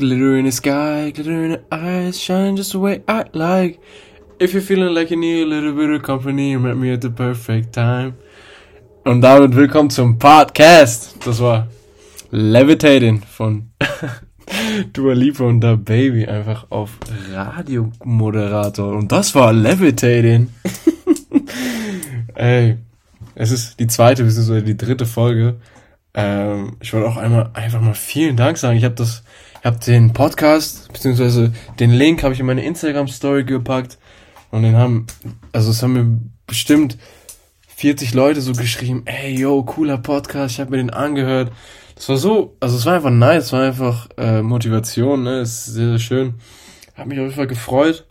Glitter in the sky, glitter in the eyes, shine just the way I like. If you're feeling like you need a little bit of company, you met me at the perfect time. Und damit willkommen zum Podcast. Das war Levitating von Dua Lipa und Da Baby einfach auf Radiomoderator. Und das war Levitating. Ey, es ist die zweite bzw. die dritte Folge. Ähm, ich wollte auch einmal einfach mal vielen Dank sagen. Ich habe das, ich habe den Podcast bzw. den Link habe ich in meine Instagram Story gepackt und den haben, also es haben mir bestimmt 40 Leute so geschrieben, ey yo, cooler Podcast, ich habe mir den angehört. Das war so, also es war einfach nice, es war einfach äh, Motivation, ne, ist sehr, sehr schön. Hat mich auf jeden Fall gefreut.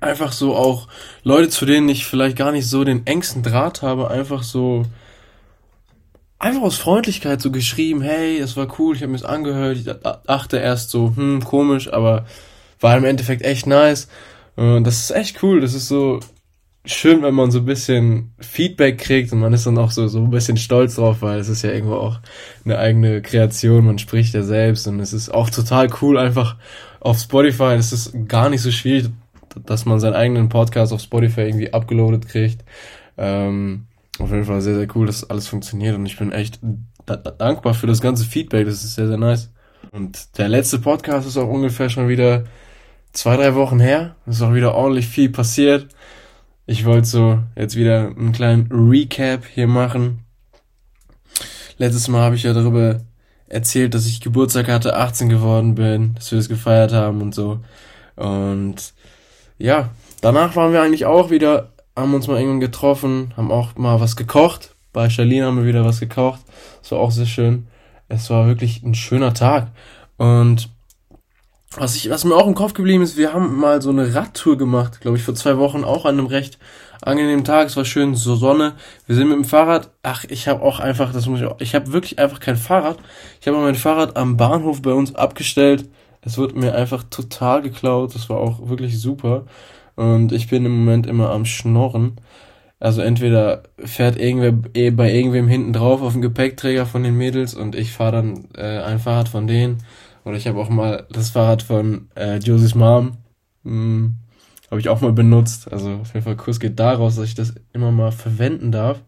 Einfach so auch Leute, zu denen ich vielleicht gar nicht so den engsten Draht habe, einfach so einfach aus Freundlichkeit so geschrieben, hey, es war cool, ich habe mir das angehört, ich dachte erst so, hm, komisch, aber war im Endeffekt echt nice. Und das ist echt cool, das ist so schön, wenn man so ein bisschen Feedback kriegt und man ist dann auch so, so ein bisschen stolz drauf, weil es ist ja irgendwo auch eine eigene Kreation, man spricht ja selbst und es ist auch total cool einfach auf Spotify, es ist gar nicht so schwierig, dass man seinen eigenen Podcast auf Spotify irgendwie abgeloadet kriegt. Ähm, auf jeden Fall sehr, sehr cool, dass alles funktioniert und ich bin echt da dankbar für das ganze Feedback. Das ist sehr, sehr nice. Und der letzte Podcast ist auch ungefähr schon wieder zwei, drei Wochen her. Ist auch wieder ordentlich viel passiert. Ich wollte so jetzt wieder einen kleinen Recap hier machen. Letztes Mal habe ich ja darüber erzählt, dass ich Geburtstag hatte, 18 geworden bin, dass wir es gefeiert haben und so. Und ja, danach waren wir eigentlich auch wieder haben uns mal irgendwann getroffen, haben auch mal was gekocht. Bei Charlene haben wir wieder was gekocht. Das war auch sehr schön. Es war wirklich ein schöner Tag. Und was, ich, was mir auch im Kopf geblieben ist, wir haben mal so eine Radtour gemacht, glaube ich, vor zwei Wochen, auch an einem recht angenehmen Tag. Es war schön, so Sonne. Wir sind mit dem Fahrrad. Ach, ich habe auch einfach, das muss ich auch, ich habe wirklich einfach kein Fahrrad. Ich habe mein Fahrrad am Bahnhof bei uns abgestellt. Es wurde mir einfach total geklaut. Das war auch wirklich super. Und ich bin im Moment immer am Schnorren. Also entweder fährt irgendwer eh bei irgendwem hinten drauf auf dem Gepäckträger von den Mädels und ich fahre dann äh, ein Fahrrad von denen. Oder ich habe auch mal das Fahrrad von äh, Josies Mom. Hm, habe ich auch mal benutzt. Also auf jeden Fall Kuss geht daraus, dass ich das immer mal verwenden darf.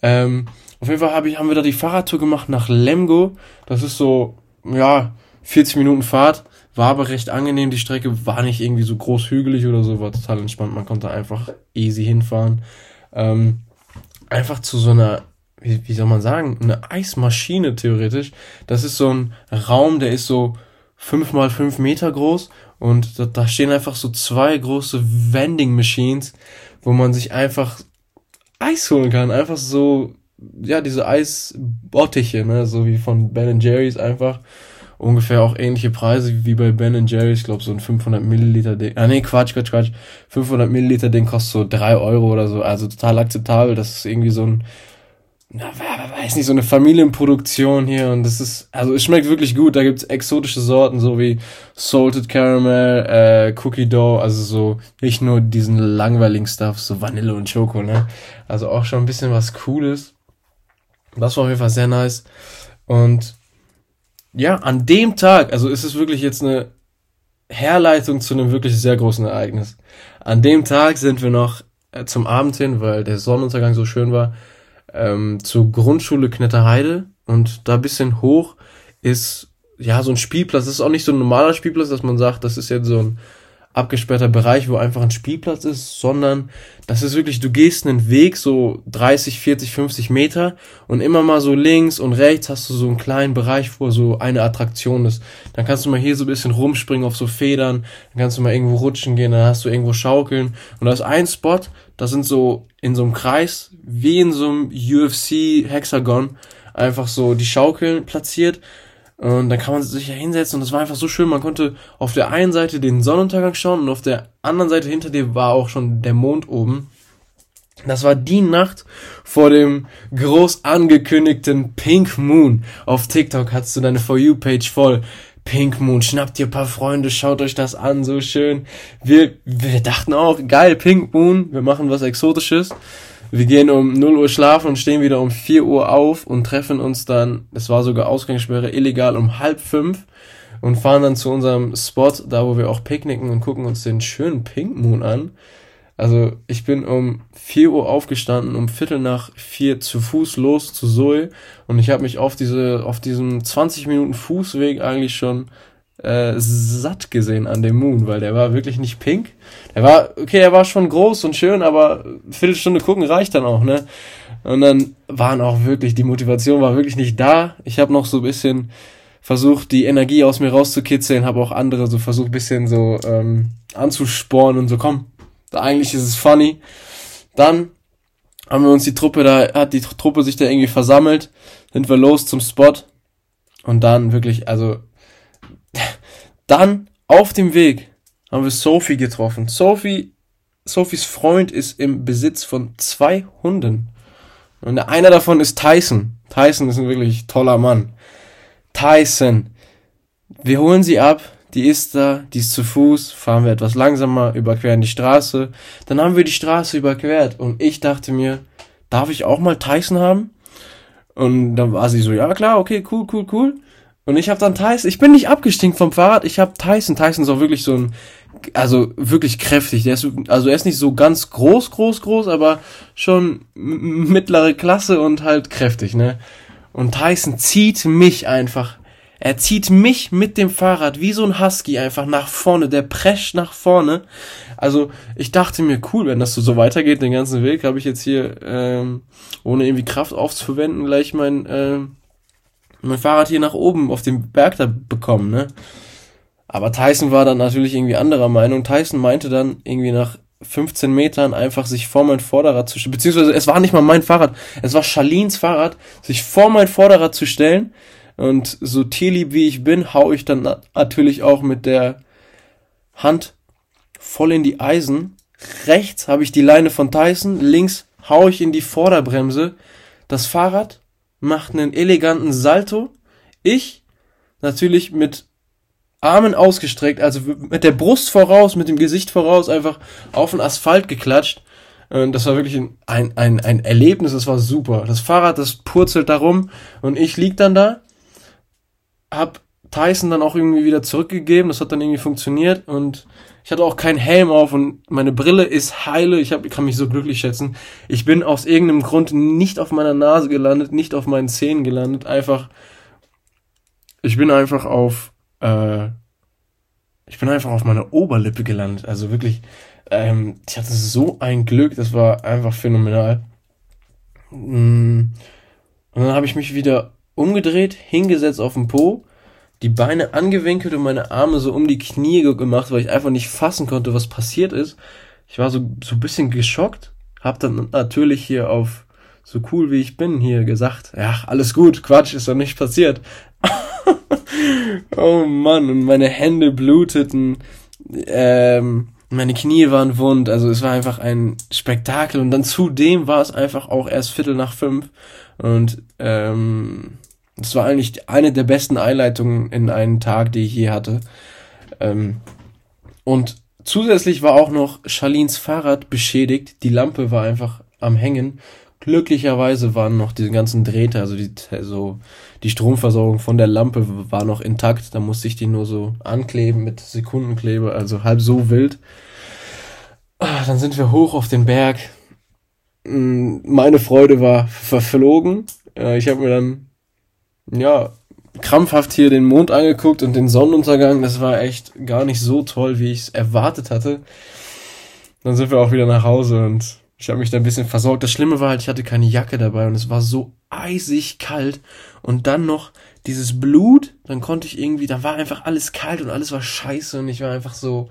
Ähm, auf jeden Fall hab ich, haben wir da die Fahrradtour gemacht nach Lemgo. Das ist so, ja, 40 Minuten Fahrt. War aber recht angenehm. Die Strecke war nicht irgendwie so groß hügelig oder so, war total entspannt. Man konnte einfach easy hinfahren. Ähm, einfach zu so einer, wie, wie soll man sagen, eine Eismaschine theoretisch. Das ist so ein Raum, der ist so fünf mal fünf Meter groß und da, da stehen einfach so zwei große Vending Machines, wo man sich einfach Eis holen kann. Einfach so, ja, diese Eisbottiche, ne, so wie von Ben Jerry's einfach ungefähr auch ähnliche Preise wie bei Ben Jerry's. Ich glaube, so ein 500 Milliliter Ding. Ah, nee, Quatsch, Quatsch, Quatsch. 500 Milliliter Ding kostet so drei Euro oder so. Also total akzeptabel. Das ist irgendwie so ein, na, weiß nicht, so eine Familienproduktion hier. Und das ist, also es schmeckt wirklich gut. Da gibt's exotische Sorten, so wie Salted Caramel, äh, Cookie Dough. Also so nicht nur diesen langweiligen Stuff, so Vanille und Schoko, ne? Also auch schon ein bisschen was Cooles. Das war auf jeden Fall sehr nice. Und ja, an dem Tag, also ist es wirklich jetzt eine Herleitung zu einem wirklich sehr großen Ereignis. An dem Tag sind wir noch äh, zum Abend hin, weil der Sonnenuntergang so schön war, ähm, zur Grundschule Knetterheide und da bisschen hoch ist ja so ein Spielplatz. Das ist auch nicht so ein normaler Spielplatz, dass man sagt, das ist jetzt so ein abgesperrter Bereich, wo einfach ein Spielplatz ist, sondern das ist wirklich, du gehst einen Weg so 30, 40, 50 Meter und immer mal so links und rechts hast du so einen kleinen Bereich, wo so eine Attraktion ist. Dann kannst du mal hier so ein bisschen rumspringen auf so Federn, dann kannst du mal irgendwo rutschen gehen, dann hast du irgendwo schaukeln und da ist ein Spot, das sind so in so einem Kreis, wie in so einem UFC Hexagon, einfach so die Schaukeln platziert und dann kann man sich ja hinsetzen und das war einfach so schön. Man konnte auf der einen Seite den Sonnenuntergang schauen und auf der anderen Seite hinter dir war auch schon der Mond oben. Das war die Nacht vor dem groß angekündigten Pink Moon. Auf TikTok hattest du deine For You Page voll. Pink Moon, schnappt ihr paar Freunde, schaut euch das an, so schön. Wir, wir dachten auch, geil, Pink Moon, wir machen was Exotisches. Wir gehen um 0 Uhr schlafen und stehen wieder um 4 Uhr auf und treffen uns dann, es war sogar Ausgangssperre, illegal um halb fünf und fahren dann zu unserem Spot, da wo wir auch picknicken und gucken uns den schönen Pink Moon an. Also ich bin um 4 Uhr aufgestanden, um Viertel nach vier zu Fuß los zu Zoe und ich habe mich auf diese auf diesem 20 Minuten Fußweg eigentlich schon äh, satt gesehen an dem Moon, weil der war wirklich nicht pink. Der war okay, er war schon groß und schön, aber Viertelstunde gucken reicht dann auch, ne? Und dann waren auch wirklich die Motivation war wirklich nicht da. Ich habe noch so ein bisschen versucht, die Energie aus mir rauszukitzeln, habe auch andere so versucht, bisschen so ähm, anzuspornen und so, komm, eigentlich ist es funny. Dann haben wir uns die Truppe da, hat die Truppe sich da irgendwie versammelt, sind wir los zum Spot und dann wirklich, also dann auf dem Weg haben wir Sophie getroffen. Sophie, Sophies Freund ist im Besitz von zwei Hunden. Und einer davon ist Tyson. Tyson ist ein wirklich toller Mann. Tyson. Wir holen sie ab, die ist da, die ist zu Fuß, fahren wir etwas langsamer, überqueren die Straße. Dann haben wir die Straße überquert und ich dachte mir, darf ich auch mal Tyson haben? Und dann war sie so, ja klar, okay, cool, cool, cool. Und ich habe dann Tyson, ich bin nicht abgestinkt vom Fahrrad, ich habe Tyson. Tyson ist auch wirklich so ein, also wirklich kräftig. Der ist, also er ist nicht so ganz groß, groß, groß, aber schon mittlere Klasse und halt kräftig, ne? Und Tyson zieht mich einfach er zieht mich mit dem Fahrrad wie so ein Husky einfach nach vorne. Der prescht nach vorne. Also ich dachte mir, cool, wenn das so, weitergeht, den ganzen Weg, habe ich jetzt hier, ähm, ohne irgendwie Kraft aufzuwenden, gleich mein, äh, mein Fahrrad hier nach oben auf dem Berg da bekommen, ne? Aber Tyson war dann natürlich irgendwie anderer Meinung. Tyson meinte dann irgendwie nach 15 Metern einfach sich vor mein Vorderrad zu stellen, beziehungsweise es war nicht mal mein Fahrrad, es war Charlins Fahrrad, sich vor mein Vorderrad zu stellen und so tierlieb wie ich bin, hau ich dann natürlich auch mit der Hand voll in die Eisen. Rechts habe ich die Leine von Tyson, links hau ich in die Vorderbremse. Das Fahrrad macht einen eleganten Salto. Ich natürlich mit Armen ausgestreckt, also mit der Brust voraus, mit dem Gesicht voraus, einfach auf den Asphalt geklatscht. Das war wirklich ein, ein, ein Erlebnis, das war super. Das Fahrrad, das purzelt darum und ich lieg dann da hab Tyson dann auch irgendwie wieder zurückgegeben. Das hat dann irgendwie funktioniert und ich hatte auch keinen Helm auf und meine Brille ist heile. Ich, hab, ich kann mich so glücklich schätzen. Ich bin aus irgendeinem Grund nicht auf meiner Nase gelandet, nicht auf meinen Zähnen gelandet. Einfach, ich bin einfach auf, äh, ich bin einfach auf meiner Oberlippe gelandet. Also wirklich, ähm, ich hatte so ein Glück, das war einfach phänomenal. Mm. Und dann habe ich mich wieder umgedreht, hingesetzt auf den Po, die Beine angewinkelt und meine Arme so um die Knie gemacht, weil ich einfach nicht fassen konnte, was passiert ist. Ich war so, so ein bisschen geschockt, hab dann natürlich hier auf so cool wie ich bin hier gesagt, ja, alles gut, Quatsch, ist doch nicht passiert. oh Mann, und meine Hände bluteten, ähm, meine Knie waren wund, also es war einfach ein Spektakel und dann zudem war es einfach auch erst Viertel nach fünf und ähm, das war eigentlich eine der besten Einleitungen in einen Tag, die ich je hatte. Ähm, und zusätzlich war auch noch Charlins Fahrrad beschädigt. Die Lampe war einfach am Hängen. Glücklicherweise waren noch diese ganzen Drähte, also die, also die Stromversorgung von der Lampe war noch intakt. Da musste ich die nur so ankleben mit Sekundenkleber, also halb so wild. Ah, dann sind wir hoch auf den Berg. Mm, meine Freude war verflogen. Äh, ich habe mir dann ja, krampfhaft hier den Mond angeguckt und den Sonnenuntergang. Das war echt gar nicht so toll, wie ich es erwartet hatte. Dann sind wir auch wieder nach Hause und ich habe mich da ein bisschen versorgt. Das Schlimme war halt, ich hatte keine Jacke dabei und es war so eisig kalt. Und dann noch dieses Blut, dann konnte ich irgendwie, da war einfach alles kalt und alles war scheiße und ich war einfach so,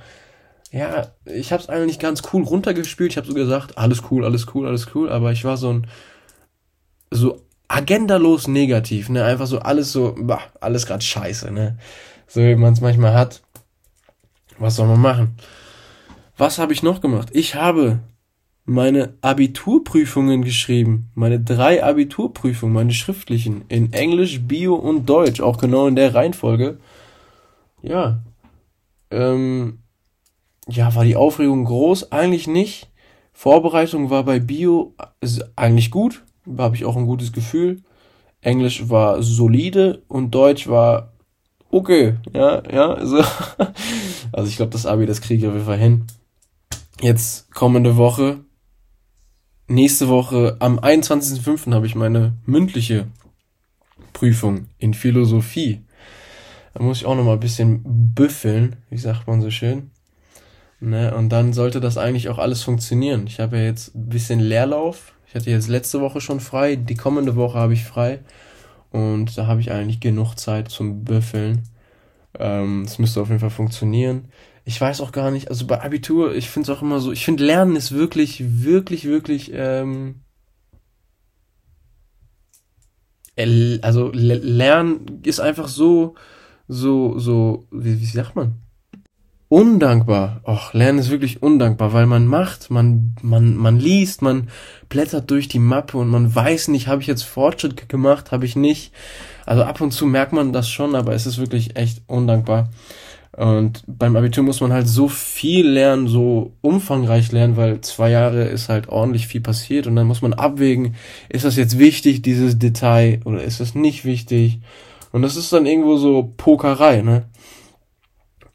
ja, ich habe es eigentlich ganz cool runtergespielt. Ich habe so gesagt, alles cool, alles cool, alles cool, aber ich war so ein so agendalos negativ, ne? Einfach so alles so, bah, alles gerade scheiße, ne? So wie man es manchmal hat. Was soll man machen? Was habe ich noch gemacht? Ich habe meine Abiturprüfungen geschrieben. Meine drei Abiturprüfungen, meine schriftlichen. In Englisch, Bio und Deutsch. Auch genau in der Reihenfolge. Ja. Ähm, ja, war die Aufregung groß? Eigentlich nicht. Vorbereitung war bei Bio eigentlich gut habe ich auch ein gutes Gefühl. Englisch war solide und Deutsch war okay, ja, ja, also, also ich glaube, das Abi, das kriege ich auf jeden Fall hin. Jetzt kommende Woche, nächste Woche, am 21.05. habe ich meine mündliche Prüfung in Philosophie. Da muss ich auch noch mal ein bisschen büffeln, wie sagt man so schön. Ne, und dann sollte das eigentlich auch alles funktionieren. Ich habe ja jetzt ein bisschen Leerlauf. Ich hatte jetzt letzte Woche schon frei, die kommende Woche habe ich frei. Und da habe ich eigentlich genug Zeit zum Büffeln. Ähm, das müsste auf jeden Fall funktionieren. Ich weiß auch gar nicht, also bei Abitur, ich finde es auch immer so, ich finde Lernen ist wirklich, wirklich, wirklich, ähm, also Lernen ist einfach so, so, so, wie, wie sagt man? Undankbar. Och, Lernen ist wirklich undankbar, weil man macht, man, man, man liest, man blättert durch die Mappe und man weiß nicht, habe ich jetzt Fortschritt gemacht, habe ich nicht. Also ab und zu merkt man das schon, aber es ist wirklich echt undankbar. Und beim Abitur muss man halt so viel lernen, so umfangreich lernen, weil zwei Jahre ist halt ordentlich viel passiert und dann muss man abwägen, ist das jetzt wichtig, dieses Detail, oder ist das nicht wichtig? Und das ist dann irgendwo so Pokerei, ne?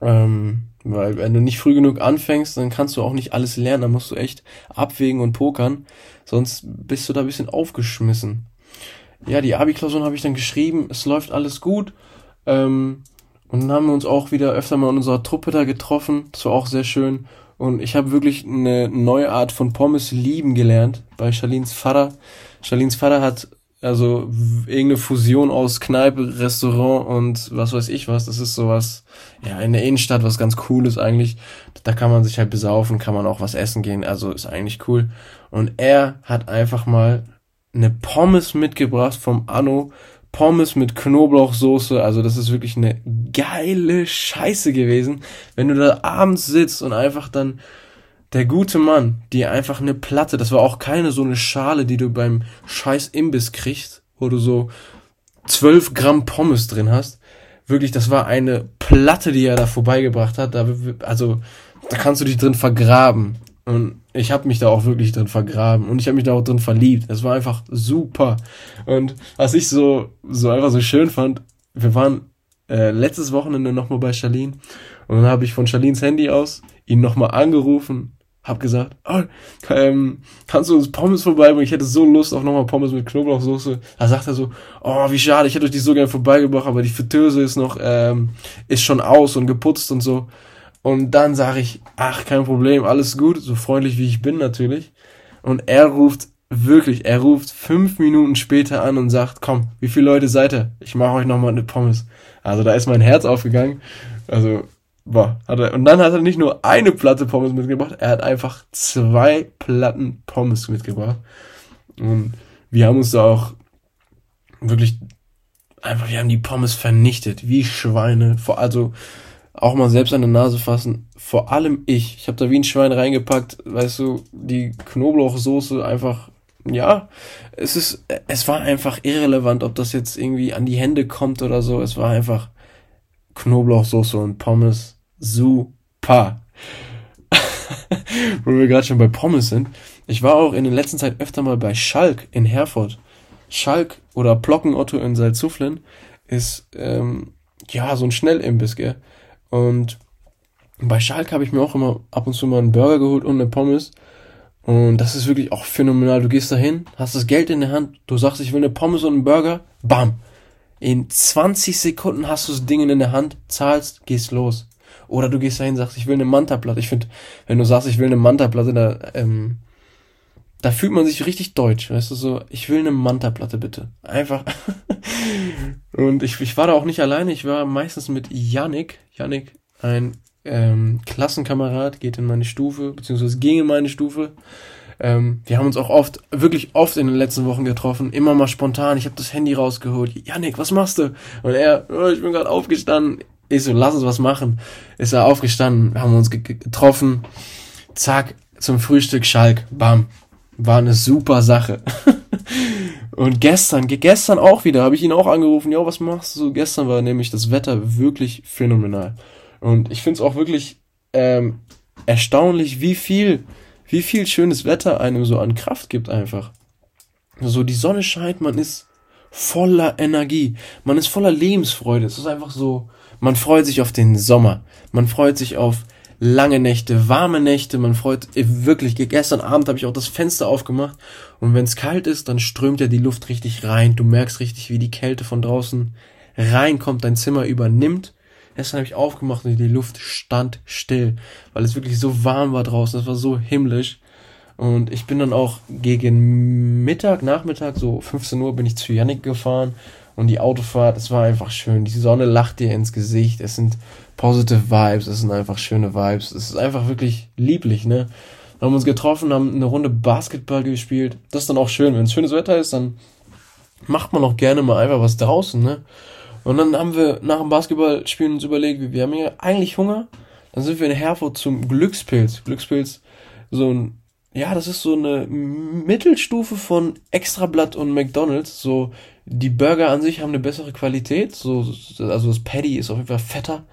Ähm, weil wenn du nicht früh genug anfängst, dann kannst du auch nicht alles lernen. Dann musst du echt abwägen und pokern. Sonst bist du da ein bisschen aufgeschmissen. Ja, die Abi-Klausuren habe ich dann geschrieben. Es läuft alles gut. Ähm, und dann haben wir uns auch wieder öfter mal in unserer Truppe da getroffen. Das war auch sehr schön. Und ich habe wirklich eine neue Art von Pommes lieben gelernt bei Charlins Vater. Charlins Vater hat also irgendeine Fusion aus Kneipe, Restaurant und was weiß ich was. Das ist sowas, ja, in der Innenstadt, was ganz cool ist eigentlich. Da kann man sich halt besaufen, kann man auch was essen gehen. Also ist eigentlich cool. Und er hat einfach mal eine Pommes mitgebracht vom Anno. Pommes mit Knoblauchsoße. Also das ist wirklich eine geile Scheiße gewesen. Wenn du da abends sitzt und einfach dann der gute Mann, die einfach eine Platte, das war auch keine so eine Schale, die du beim scheiß Imbiss kriegst, wo du so 12 Gramm Pommes drin hast. Wirklich, das war eine Platte, die er da vorbeigebracht hat. Da, also, da kannst du dich drin vergraben. Und ich habe mich da auch wirklich drin vergraben und ich habe mich da auch drin verliebt. Es war einfach super. Und was ich so so einfach so schön fand, wir waren äh, letztes Wochenende nochmal bei Charlene und dann habe ich von Charlins Handy aus ihn nochmal angerufen hab gesagt, oh, ähm, kannst du uns Pommes vorbeibringen? Ich hätte so Lust auf nochmal Pommes mit Knoblauchsoße. Da sagt er so, oh, wie schade, ich hätte euch die so gerne vorbeigebracht, aber die Fritteuse ist noch, ähm, ist schon aus und geputzt und so. Und dann sage ich, ach, kein Problem, alles gut, so freundlich wie ich bin natürlich. Und er ruft wirklich, er ruft fünf Minuten später an und sagt, komm, wie viele Leute seid ihr? Ich mache euch nochmal eine Pommes. Also da ist mein Herz aufgegangen. Also Boah, hat er, und dann hat er nicht nur eine Platte Pommes mitgebracht, er hat einfach zwei Platten Pommes mitgebracht. Und wir haben uns da auch wirklich einfach, wir haben die Pommes vernichtet, wie Schweine. Vor, also auch mal selbst an der Nase fassen. Vor allem ich. Ich habe da wie ein Schwein reingepackt, weißt du, die Knoblauchsoße einfach, ja, es ist, es war einfach irrelevant, ob das jetzt irgendwie an die Hände kommt oder so. Es war einfach Knoblauchsoße und Pommes. Super. Wo wir gerade schon bei Pommes sind. Ich war auch in der letzten Zeit öfter mal bei Schalk in Herford. Schalk oder Plockenotto in Salzuflen ist ähm, ja so ein Schnellimbiss, gell? Und bei Schalk habe ich mir auch immer ab und zu mal einen Burger geholt und eine Pommes. Und das ist wirklich auch phänomenal. Du gehst dahin, hast das Geld in der Hand, du sagst, ich will eine Pommes und einen Burger, bam. In 20 Sekunden hast du das Ding in der Hand, zahlst, gehst los. Oder du gehst dahin, sagst, ich will eine Manta-Platte. Ich finde, wenn du sagst, ich will eine Manta-Platte, da, ähm, da fühlt man sich richtig deutsch, weißt du, so, ich will eine Manta-Platte bitte. Einfach. und ich, ich war da auch nicht alleine, ich war meistens mit Yannick. Yannick, ein ähm, Klassenkamerad, geht in meine Stufe, beziehungsweise ging in meine Stufe. Ähm, wir haben uns auch oft, wirklich oft in den letzten Wochen getroffen, immer mal spontan. Ich habe das Handy rausgeholt. Janik, was machst du? Und er, oh, ich bin gerade aufgestanden. Ich so, lass uns was machen. Ist er aufgestanden, haben uns getroffen. Zack, zum Frühstück Schalk. Bam. War eine super Sache. Und gestern, gestern auch wieder, habe ich ihn auch angerufen. Ja, was machst du? Gestern war nämlich das Wetter wirklich phänomenal. Und ich finde es auch wirklich ähm, erstaunlich, wie viel wie viel schönes Wetter einem so an Kraft gibt einfach. So die Sonne scheint, man ist voller Energie, man ist voller Lebensfreude. Es ist einfach so, Man freut sich auf den Sommer. Man freut sich auf lange Nächte, warme Nächte. Man freut wirklich. Gestern Abend habe ich auch das Fenster aufgemacht und wenn es kalt ist, dann strömt ja die Luft richtig rein. Du merkst richtig, wie die Kälte von draußen reinkommt, dein Zimmer übernimmt. Gestern habe ich aufgemacht und die Luft stand still, weil es wirklich so warm war draußen. Es war so himmlisch. Und ich bin dann auch gegen Mittag, Nachmittag, so 15 Uhr, bin ich zu Yannick gefahren. Und die Autofahrt, es war einfach schön. Die Sonne lacht dir ins Gesicht. Es sind positive Vibes. Es sind einfach schöne Vibes. Es ist einfach wirklich lieblich, ne? Wir haben uns getroffen, haben eine Runde Basketball gespielt. Das ist dann auch schön. Wenn es schönes Wetter ist, dann macht man auch gerne mal einfach was draußen, ne? Und dann haben wir nach dem Basketballspielen uns überlegt, wir haben ja eigentlich Hunger. Dann sind wir in Herford zum Glückspilz. Glückspilz, so ein ja, das ist so eine Mittelstufe von Extrablatt und McDonald's. So, die Burger an sich haben eine bessere Qualität. So, also das Patty ist auf jeden Fall fetter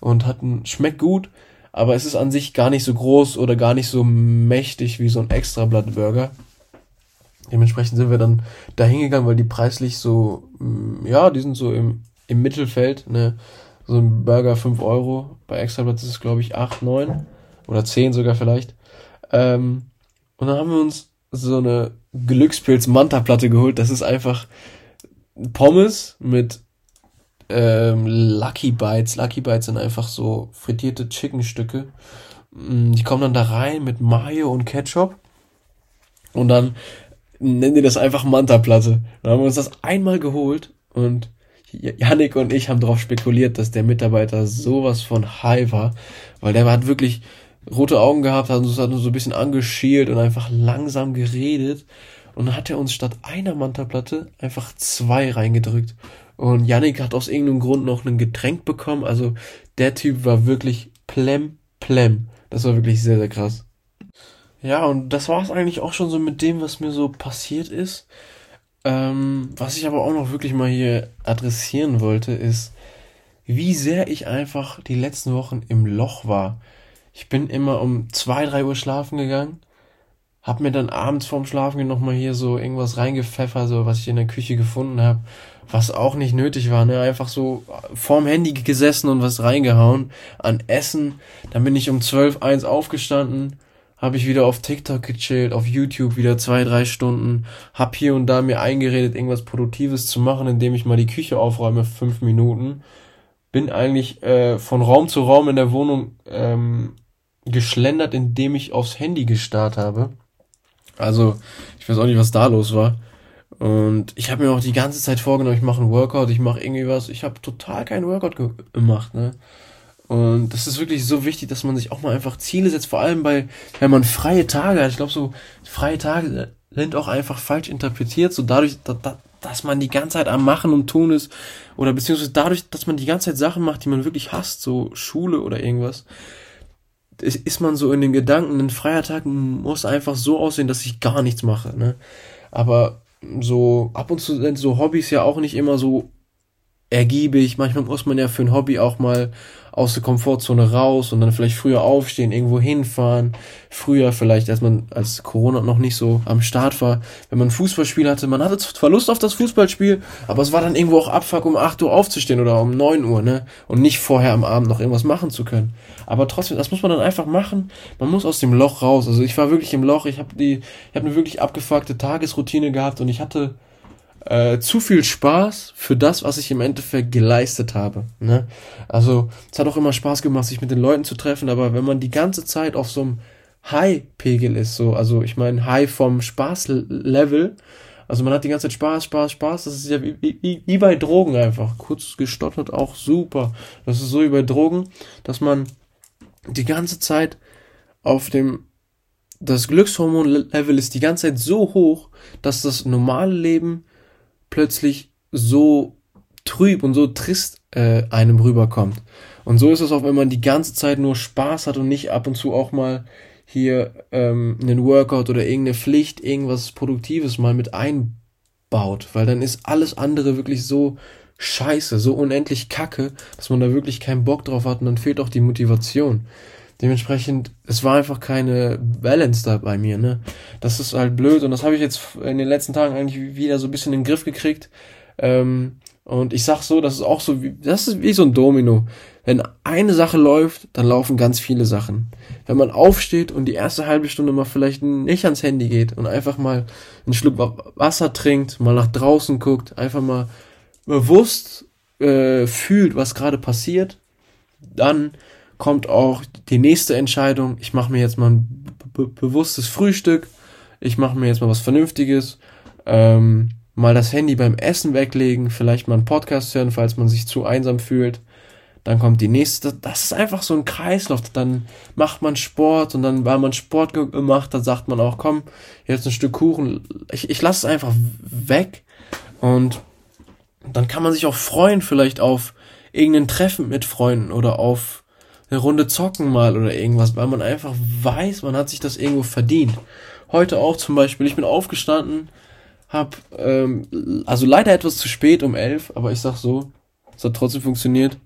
und hat ein, schmeckt gut. Aber es ist an sich gar nicht so groß oder gar nicht so mächtig wie so ein Extrablatt-Burger. Dementsprechend sind wir dann da hingegangen, weil die preislich so, mm, ja, die sind so im, im Mittelfeld, ne. So ein Burger 5 Euro. Bei Extrablatt ist es, glaube ich, 8, 9 oder 10 sogar vielleicht. Ähm, und dann haben wir uns so eine Glückspilz-Manta-Platte geholt. Das ist einfach Pommes mit ähm, Lucky Bites. Lucky Bites sind einfach so frittierte Chickenstücke. Mm, die kommen dann da rein mit Mayo und Ketchup. Und dann nennen die das einfach Manta-Platte. Dann haben wir uns das einmal geholt und Yannick und ich haben darauf spekuliert, dass der Mitarbeiter sowas von high war, weil der hat wirklich rote Augen gehabt, hat uns, so ein bisschen angeschielt und einfach langsam geredet. Und dann hat er uns statt einer Manta-Platte einfach zwei reingedrückt. Und Yannick hat aus irgendeinem Grund noch ein Getränk bekommen. Also der Typ war wirklich plem, plem. Das war wirklich sehr, sehr krass. Ja, und das war es eigentlich auch schon so mit dem, was mir so passiert ist. Ähm, was ich aber auch noch wirklich mal hier adressieren wollte, ist, wie sehr ich einfach die letzten Wochen im Loch war. Ich bin immer um zwei, drei Uhr schlafen gegangen, hab mir dann abends vorm Schlafen nochmal hier so irgendwas reingepfeffert, so was ich in der Küche gefunden habe, was auch nicht nötig war, ne? Einfach so vorm Handy gesessen und was reingehauen an Essen. Dann bin ich um zwölf, eins aufgestanden, habe ich wieder auf TikTok gechillt, auf YouTube wieder zwei, drei Stunden, hab hier und da mir eingeredet, irgendwas Produktives zu machen, indem ich mal die Küche aufräume, fünf Minuten. Bin eigentlich äh, von Raum zu Raum in der Wohnung ähm, geschlendert, indem ich aufs Handy gestarrt habe. Also, ich weiß auch nicht, was da los war. Und ich habe mir auch die ganze Zeit vorgenommen, ich mache einen Workout, ich mache irgendwie was. Ich habe total keinen Workout gemacht, ne? Und das ist wirklich so wichtig, dass man sich auch mal einfach Ziele setzt, vor allem bei, wenn man freie Tage hat. Ich glaube, so freie Tage sind auch einfach falsch interpretiert, so dadurch, da, da, dass man die ganze Zeit am Machen und Tun ist, oder beziehungsweise dadurch, dass man die ganze Zeit Sachen macht, die man wirklich hasst, so Schule oder irgendwas, ist man so in den Gedanken, ein freier Tag muss einfach so aussehen, dass ich gar nichts mache, ne? Aber so ab und zu sind so Hobbys ja auch nicht immer so ergiebig. Manchmal muss man ja für ein Hobby auch mal aus der Komfortzone raus und dann vielleicht früher aufstehen, irgendwo hinfahren. Früher vielleicht, als man, als Corona noch nicht so am Start war, wenn man ein Fußballspiel hatte, man hatte zwar Lust auf das Fußballspiel, aber es war dann irgendwo auch Abfuck, um 8 Uhr aufzustehen oder um 9 Uhr, ne? Und nicht vorher am Abend noch irgendwas machen zu können. Aber trotzdem, das muss man dann einfach machen. Man muss aus dem Loch raus. Also ich war wirklich im Loch, ich habe die, ich habe eine wirklich abgefuckte Tagesroutine gehabt und ich hatte äh, zu viel Spaß für das, was ich im Endeffekt geleistet habe. Ne? Also es hat auch immer Spaß gemacht, sich mit den Leuten zu treffen, aber wenn man die ganze Zeit auf so einem High-Pegel ist, so, also ich meine High vom Spaß-Level, also man hat die ganze Zeit Spaß, Spaß, Spaß, das ist ja wie, wie, wie bei Drogen einfach. Kurz gestottert auch super. Das ist so wie bei Drogen, dass man die ganze Zeit auf dem das Glückshormon-Level ist die ganze Zeit so hoch, dass das normale Leben plötzlich so trüb und so trist äh, einem rüberkommt. Und so ist es auch, wenn man die ganze Zeit nur Spaß hat und nicht ab und zu auch mal hier ähm, einen Workout oder irgendeine Pflicht, irgendwas Produktives mal mit einbaut. Weil dann ist alles andere wirklich so scheiße, so unendlich kacke, dass man da wirklich keinen Bock drauf hat und dann fehlt auch die Motivation. Dementsprechend, es war einfach keine Balance da bei mir, ne? Das ist halt blöd und das habe ich jetzt in den letzten Tagen eigentlich wieder so ein bisschen in den Griff gekriegt. Ähm, Und ich sag so, das ist auch so wie, das ist wie so ein Domino. Wenn eine Sache läuft, dann laufen ganz viele Sachen. Wenn man aufsteht und die erste halbe Stunde mal vielleicht nicht ans Handy geht und einfach mal einen Schluck Wasser trinkt, mal nach draußen guckt, einfach mal bewusst äh, fühlt, was gerade passiert, dann kommt auch die nächste Entscheidung. Ich mache mir jetzt mal ein bewusstes Frühstück. Ich mache mir jetzt mal was Vernünftiges. Ähm, mal das Handy beim Essen weglegen, vielleicht mal einen Podcast hören, falls man sich zu einsam fühlt. Dann kommt die nächste, das ist einfach so ein Kreislauf. Dann macht man Sport und dann, weil man Sport gemacht hat, sagt man auch, komm, jetzt ein Stück Kuchen. Ich, ich lasse es einfach weg und dann kann man sich auch freuen, vielleicht auf irgendein Treffen mit Freunden oder auf eine Runde zocken mal oder irgendwas, weil man einfach weiß, man hat sich das irgendwo verdient. Heute auch zum Beispiel, ich bin aufgestanden, hab, ähm, also leider etwas zu spät um elf, aber ich sag so, es hat trotzdem funktioniert,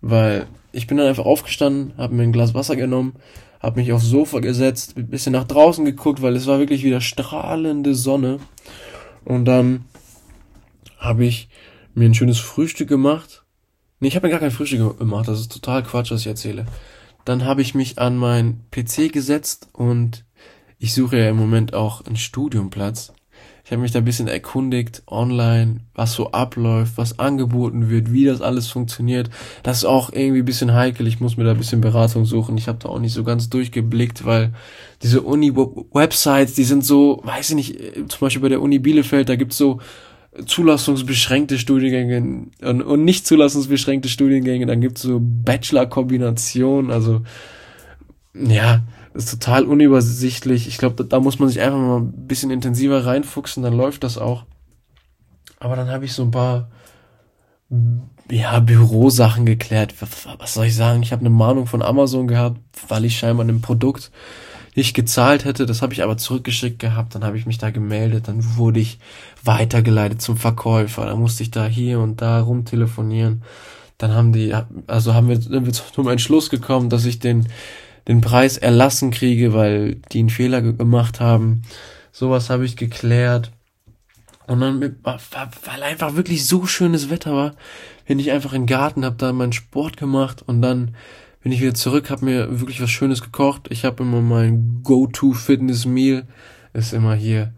weil ich bin dann einfach aufgestanden, hab mir ein Glas Wasser genommen, hab mich aufs Sofa gesetzt, ein bisschen nach draußen geguckt, weil es war wirklich wieder strahlende Sonne und dann habe ich mir ein schönes Frühstück gemacht Nee, ich habe mir gar kein Frühstück gemacht. Das ist total Quatsch, was ich erzähle. Dann habe ich mich an mein PC gesetzt und ich suche ja im Moment auch einen Studiumplatz. Ich habe mich da ein bisschen erkundigt online, was so abläuft, was angeboten wird, wie das alles funktioniert. Das ist auch irgendwie ein bisschen heikel. Ich muss mir da ein bisschen Beratung suchen. Ich habe da auch nicht so ganz durchgeblickt, weil diese Uni-Websites, die sind so, weiß ich nicht, zum Beispiel bei der Uni Bielefeld, da gibt's so zulassungsbeschränkte Studiengänge und, und nicht zulassungsbeschränkte Studiengänge, dann gibt's so Bachelor-Kombinationen, also ja, das ist total unübersichtlich. Ich glaube, da, muss man sich einfach mal ein bisschen intensiver reinfuchsen, dann läuft das auch. Aber dann habe ich so ein paar ja, Bürosachen geklärt. Was soll ich sagen? Ich habe eine Mahnung von Amazon gehabt, weil ich scheinbar ein Produkt nicht gezahlt hätte. Das habe ich aber zurückgeschickt gehabt. Dann habe ich mich da gemeldet. Dann wurde ich weitergeleitet zum Verkäufer. Dann musste ich da hier und da rumtelefonieren. Dann haben die, also haben wir, sind wir zum Entschluss gekommen, dass ich den, den Preis erlassen kriege, weil die einen Fehler gemacht haben. Sowas habe ich geklärt. Und dann, weil einfach wirklich so schönes Wetter war, bin ich einfach in den Garten, habe da meinen Sport gemacht und dann bin ich wieder zurück, habe mir wirklich was Schönes gekocht. Ich habe immer mein Go-To-Fitness-Meal. Ist immer hier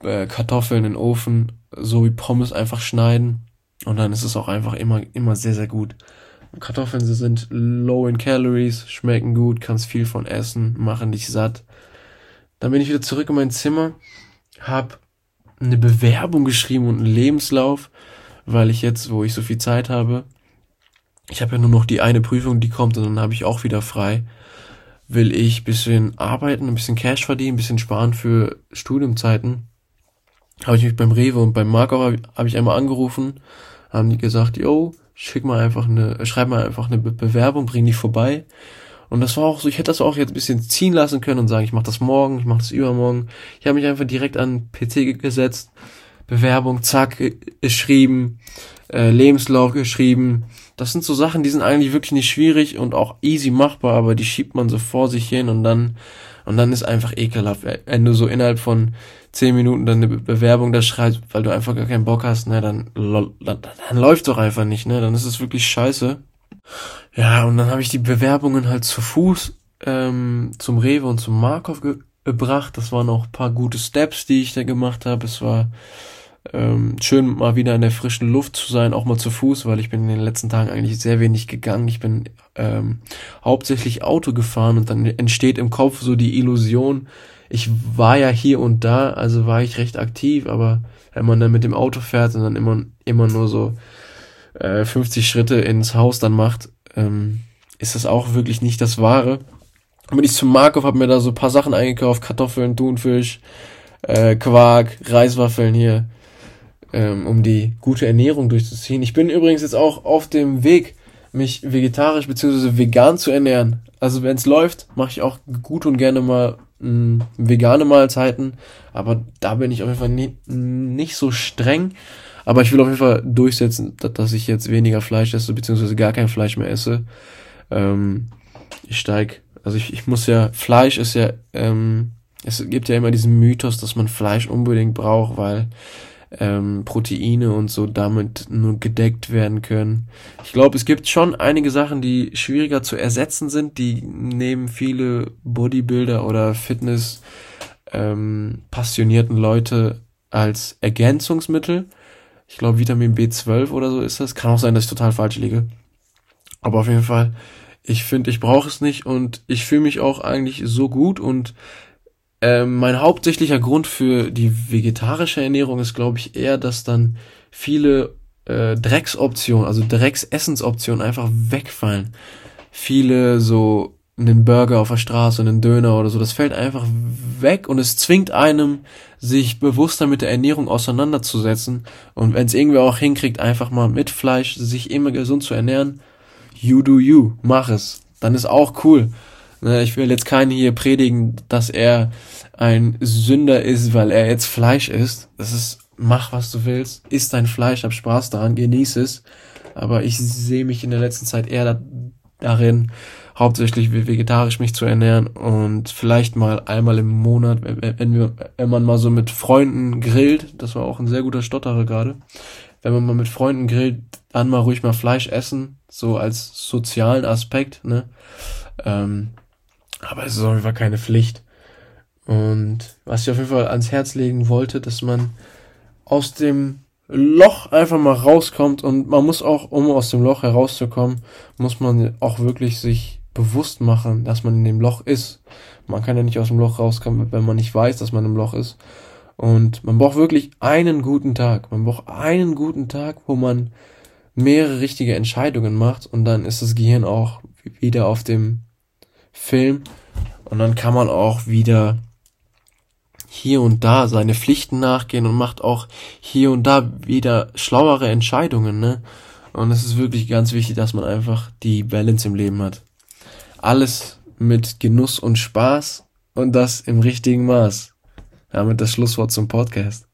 äh, Kartoffeln in den Ofen, so wie Pommes einfach schneiden. Und dann ist es auch einfach immer, immer sehr, sehr gut. Kartoffeln sie sind low in Calories, schmecken gut, kannst viel von essen, machen dich satt. Dann bin ich wieder zurück in mein Zimmer, hab eine Bewerbung geschrieben und einen Lebenslauf, weil ich jetzt, wo ich so viel Zeit habe, ich habe ja nur noch die eine Prüfung, die kommt und dann habe ich auch wieder frei. Will ich bisschen arbeiten, ein bisschen Cash verdienen, ein bisschen sparen für Studiumzeiten. Habe ich mich beim Rewe und beim Marco habe hab ich einmal angerufen, haben die gesagt, yo, schick mal einfach eine, schreib mal einfach eine Be Bewerbung, bring die vorbei. Und das war auch so, ich hätte das auch jetzt ein bisschen ziehen lassen können und sagen, ich mache das morgen, ich mache das übermorgen. Ich habe mich einfach direkt an PC gesetzt, Bewerbung, zack, geschrieben, äh, Lebenslauf geschrieben, das sind so Sachen, die sind eigentlich wirklich nicht schwierig und auch easy machbar, aber die schiebt man so vor sich hin und dann, und dann ist einfach ekelhaft. Wenn du so innerhalb von zehn Minuten dann eine Bewerbung da schreibst, weil du einfach gar keinen Bock hast, ne, dann, dann, dann läuft doch einfach nicht, ne, dann ist es wirklich scheiße. Ja, und dann habe ich die Bewerbungen halt zu Fuß ähm, zum Rewe und zum Markov gebracht. Das waren auch paar gute Steps, die ich da gemacht habe. Es war ähm, schön mal wieder in der frischen Luft zu sein, auch mal zu Fuß, weil ich bin in den letzten Tagen eigentlich sehr wenig gegangen. Ich bin ähm, hauptsächlich Auto gefahren und dann entsteht im Kopf so die Illusion, ich war ja hier und da, also war ich recht aktiv, aber wenn man dann mit dem Auto fährt und dann immer, immer nur so äh, 50 Schritte ins Haus dann macht, ähm, ist das auch wirklich nicht das Wahre. Dann bin ich zum Markov, hab mir da so paar Sachen eingekauft, Kartoffeln, Thunfisch, äh, Quark, Reiswaffeln hier, ähm, um die gute Ernährung durchzuziehen. Ich bin übrigens jetzt auch auf dem Weg, mich vegetarisch bzw. vegan zu ernähren. Also wenn es läuft, mache ich auch gut und gerne mal mh, hm, vegane Mahlzeiten. Aber da bin ich auf jeden Fall nie, nicht so streng. Aber ich will auf jeden Fall durchsetzen, dass ich jetzt weniger Fleisch esse, beziehungsweise gar kein Fleisch mehr esse. Ähm, ich steig, also ich, ich muss ja, Fleisch ist ja, ähm, es gibt ja immer diesen Mythos, dass man Fleisch unbedingt braucht, weil ähm, Proteine und so damit nur gedeckt werden können. Ich glaube, es gibt schon einige Sachen, die schwieriger zu ersetzen sind, die nehmen viele Bodybuilder oder Fitness ähm, passionierten Leute als Ergänzungsmittel. Ich glaube, Vitamin B12 oder so ist das. Kann auch sein, dass ich total falsch liege. Aber auf jeden Fall, ich finde, ich brauche es nicht und ich fühle mich auch eigentlich so gut und ähm, mein hauptsächlicher Grund für die vegetarische Ernährung ist, glaube ich, eher, dass dann viele äh, Drecksoptionen, also Drecksessensoptionen einfach wegfallen. Viele so einen Burger auf der Straße, einen Döner oder so, das fällt einfach weg und es zwingt einem, sich bewusster mit der Ernährung auseinanderzusetzen und wenn es irgendwer auch hinkriegt, einfach mal mit Fleisch sich immer gesund zu ernähren, you do you, mach es. Dann ist auch cool. Ne, ich will jetzt keinen hier predigen, dass er ein Sünder ist, weil er jetzt Fleisch isst. Das ist, mach was du willst, isst dein Fleisch, hab Spaß daran, genieß es. Aber ich sehe mich in der letzten Zeit eher da, darin, hauptsächlich vegetarisch mich zu ernähren und vielleicht mal einmal im Monat, wenn wir, wenn man mal so mit Freunden grillt, das war auch ein sehr guter Stotterer gerade, wenn man mal mit Freunden grillt, dann mal ruhig mal Fleisch essen, so als sozialen Aspekt, ne? Ähm, aber es ist auf jeden Fall keine Pflicht. Und was ich auf jeden Fall ans Herz legen wollte, dass man aus dem Loch einfach mal rauskommt und man muss auch, um aus dem Loch herauszukommen, muss man auch wirklich sich bewusst machen, dass man in dem Loch ist. Man kann ja nicht aus dem Loch rauskommen, wenn man nicht weiß, dass man im Loch ist. Und man braucht wirklich einen guten Tag. Man braucht einen guten Tag, wo man mehrere richtige Entscheidungen macht und dann ist das Gehirn auch wieder auf dem Film und dann kann man auch wieder hier und da seine Pflichten nachgehen und macht auch hier und da wieder schlauere Entscheidungen, ne? Und es ist wirklich ganz wichtig, dass man einfach die Balance im Leben hat. Alles mit Genuss und Spaß und das im richtigen Maß. Damit das Schlusswort zum Podcast.